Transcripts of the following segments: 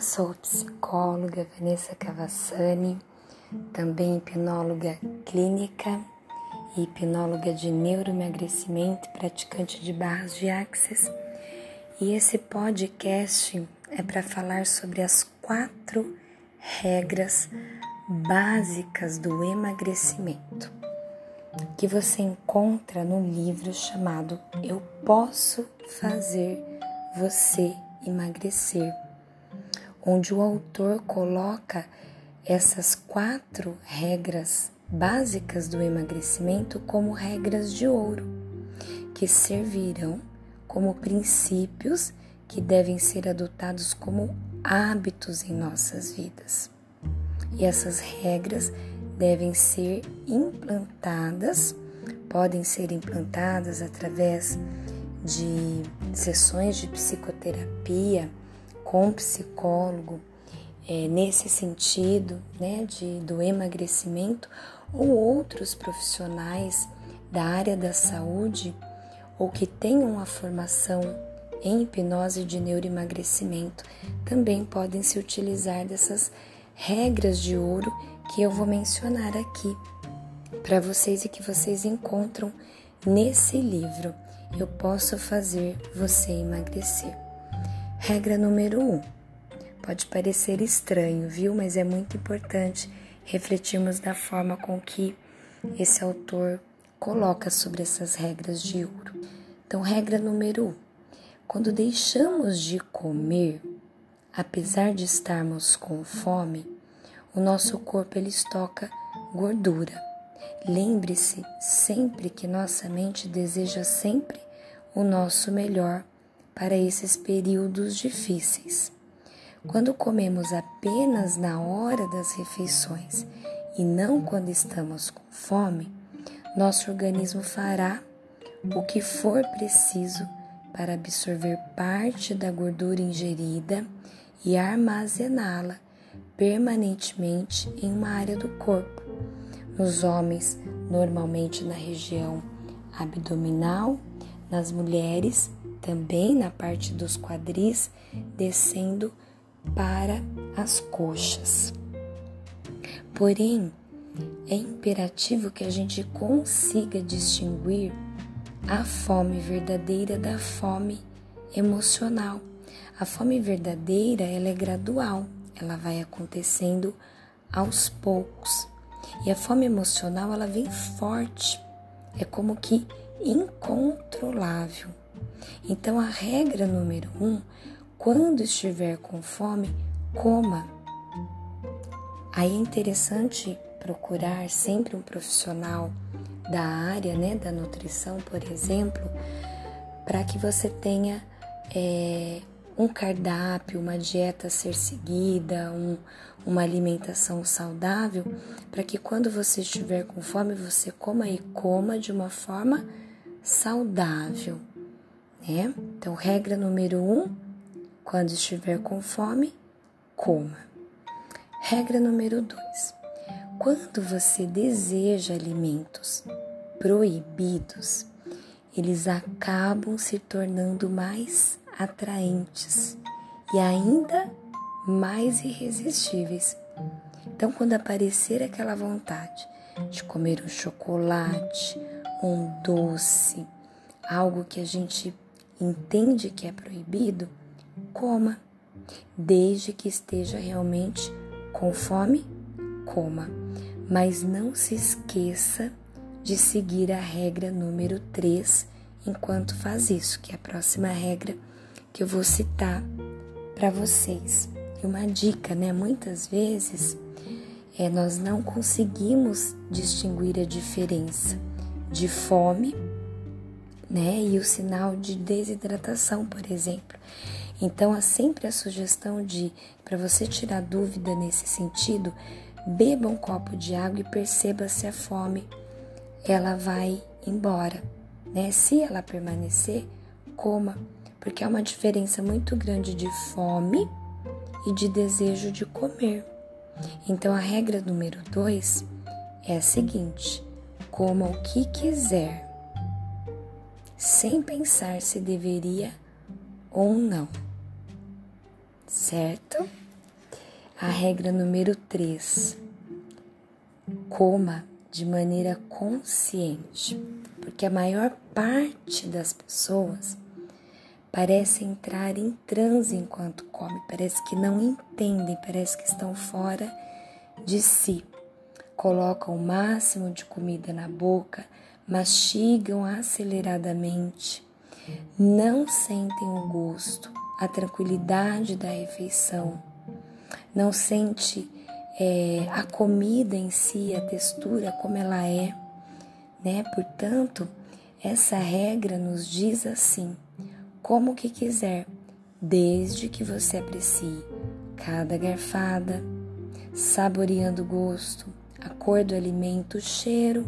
Sou psicóloga Vanessa Cavassani, também hipnóloga clínica e hipnóloga de neuroemagrecimento, praticante de barras de axis. E esse podcast é para falar sobre as quatro regras básicas do emagrecimento que você encontra no livro chamado Eu Posso Fazer Você Emagrecer onde o autor coloca essas quatro regras básicas do emagrecimento como regras de ouro, que servirão como princípios que devem ser adotados como hábitos em nossas vidas. E essas regras devem ser implantadas, podem ser implantadas através de sessões de psicoterapia com psicólogo é, nesse sentido né, de, do emagrecimento ou outros profissionais da área da saúde ou que tenham a formação em hipnose de neuroemagrecimento também podem se utilizar dessas regras de ouro que eu vou mencionar aqui para vocês e que vocês encontram nesse livro. Eu posso fazer você emagrecer. Regra número 1. Um. Pode parecer estranho, viu? Mas é muito importante refletirmos da forma com que esse autor coloca sobre essas regras de ouro. Então, regra número 1. Um. Quando deixamos de comer, apesar de estarmos com fome, o nosso corpo ele estoca gordura. Lembre-se sempre que nossa mente deseja sempre o nosso melhor para esses períodos difíceis. Quando comemos apenas na hora das refeições e não quando estamos com fome, nosso organismo fará o que for preciso para absorver parte da gordura ingerida e armazená-la permanentemente em uma área do corpo. Nos homens, normalmente na região abdominal, nas mulheres, também na parte dos quadris, descendo para as coxas. Porém, é imperativo que a gente consiga distinguir a fome verdadeira da fome emocional. A fome verdadeira ela é gradual, ela vai acontecendo aos poucos. E a fome emocional ela vem forte, é como que incontrolável. Então, a regra número um: quando estiver com fome, coma. Aí é interessante procurar sempre um profissional da área, né, da nutrição, por exemplo, para que você tenha é, um cardápio, uma dieta a ser seguida, um, uma alimentação saudável, para que quando você estiver com fome, você coma e coma de uma forma saudável né? Então, regra número um: quando estiver com fome, coma. Regra número dois: quando você deseja alimentos proibidos, eles acabam se tornando mais atraentes e ainda mais irresistíveis. Então, quando aparecer aquela vontade de comer um chocolate, um doce, algo que a gente entende que é proibido, coma. Desde que esteja realmente com fome, coma. Mas não se esqueça de seguir a regra número 3 enquanto faz isso, que é a próxima regra que eu vou citar para vocês. E uma dica, né? Muitas vezes é, nós não conseguimos distinguir a diferença de fome né? E o sinal de desidratação, por exemplo. Então, há sempre a sugestão de, para você tirar dúvida nesse sentido, beba um copo de água e perceba se a fome ela vai embora, né? Se ela permanecer, coma, porque há uma diferença muito grande de fome e de desejo de comer. Então, a regra número dois é a seguinte: coma o que quiser sem pensar se deveria ou não. Certo? a regra número 3. Coma de maneira consciente, porque a maior parte das pessoas parece entrar em transe enquanto come, parece que não entendem, parece que estão fora de si. Colocam o máximo de comida na boca, mastigam aceleradamente, não sentem o gosto, a tranquilidade da refeição, não sente é, a comida em si, a textura como ela é, né? Portanto, essa regra nos diz assim: como que quiser, desde que você aprecie cada garfada, saboreando o gosto, a cor do alimento, o cheiro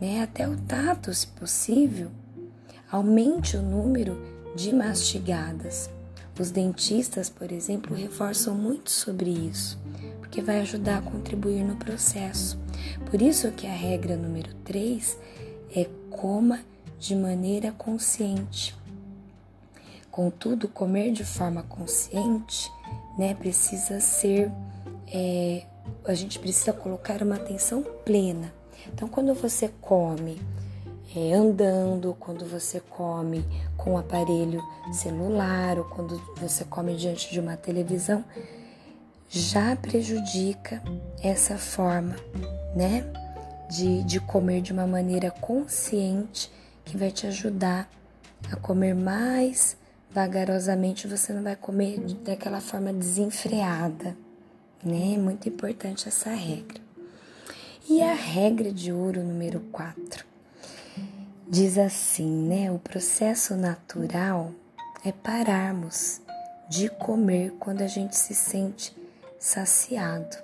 né, até o tato, se possível. Aumente o número de mastigadas. Os dentistas, por exemplo, reforçam muito sobre isso, porque vai ajudar a contribuir no processo. Por isso que a regra número 3 é coma de maneira consciente. Contudo, comer de forma consciente, né, precisa ser, é, a gente precisa colocar uma atenção plena então, quando você come é, andando, quando você come com o aparelho celular ou quando você come diante de uma televisão, já prejudica essa forma, né? De, de comer de uma maneira consciente que vai te ajudar a comer mais vagarosamente. Você não vai comer daquela forma desenfreada, né? É muito importante essa regra. E a regra de ouro número 4 diz assim, né? O processo natural é pararmos de comer quando a gente se sente saciado.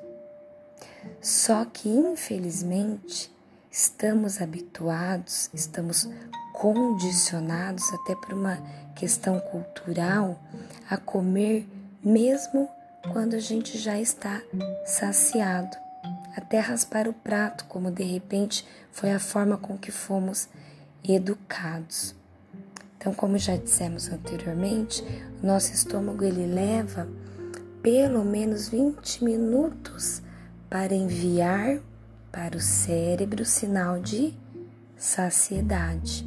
Só que, infelizmente, estamos habituados, estamos condicionados, até por uma questão cultural, a comer mesmo quando a gente já está saciado até raspar o prato, como de repente foi a forma com que fomos educados. Então, como já dissemos anteriormente, o nosso estômago ele leva pelo menos 20 minutos para enviar para o cérebro sinal de saciedade,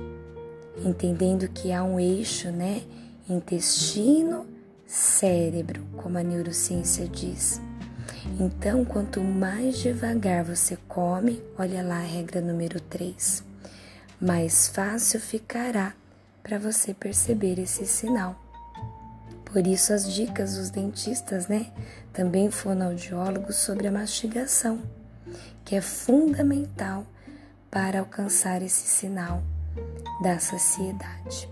entendendo que há um eixo, né, intestino cérebro, como a neurociência diz. Então, quanto mais devagar você come, olha lá a regra número 3, mais fácil ficará para você perceber esse sinal. Por isso, as dicas dos dentistas, né? Também fonoaudiólogos sobre a mastigação, que é fundamental para alcançar esse sinal da saciedade.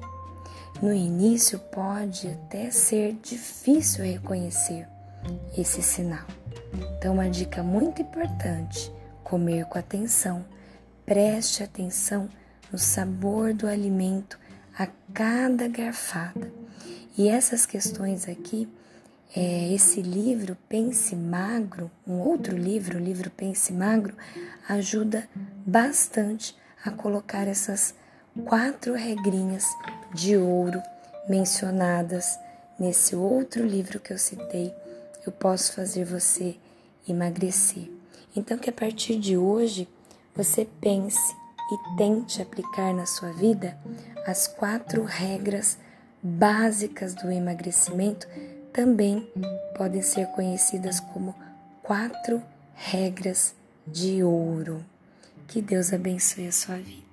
No início, pode até ser difícil reconhecer esse sinal então, uma dica muito importante: comer com atenção. Preste atenção no sabor do alimento a cada garfada. E essas questões aqui, é, esse livro Pense Magro, um outro livro, o livro Pense Magro, ajuda bastante a colocar essas quatro regrinhas de ouro mencionadas nesse outro livro que eu citei. Eu posso fazer você emagrecer. Então, que a partir de hoje você pense e tente aplicar na sua vida as quatro regras básicas do emagrecimento, também podem ser conhecidas como quatro regras de ouro. Que Deus abençoe a sua vida.